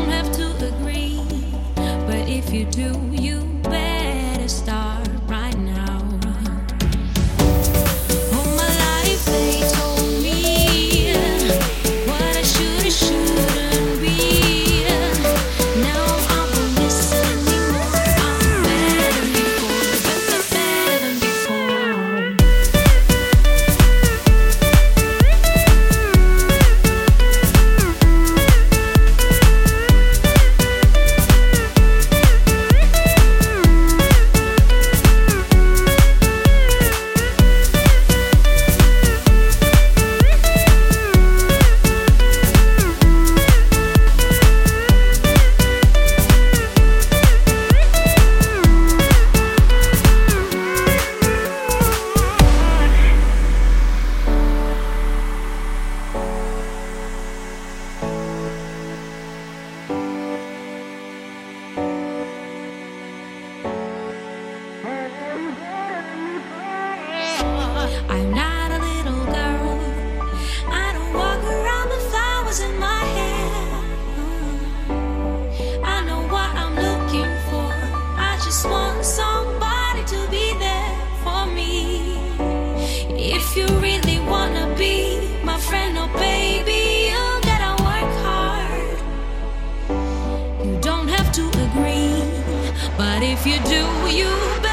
don't have to agree, but if you do, you If you really wanna be my friend, oh baby, you gotta work hard. You don't have to agree, but if you do, you better.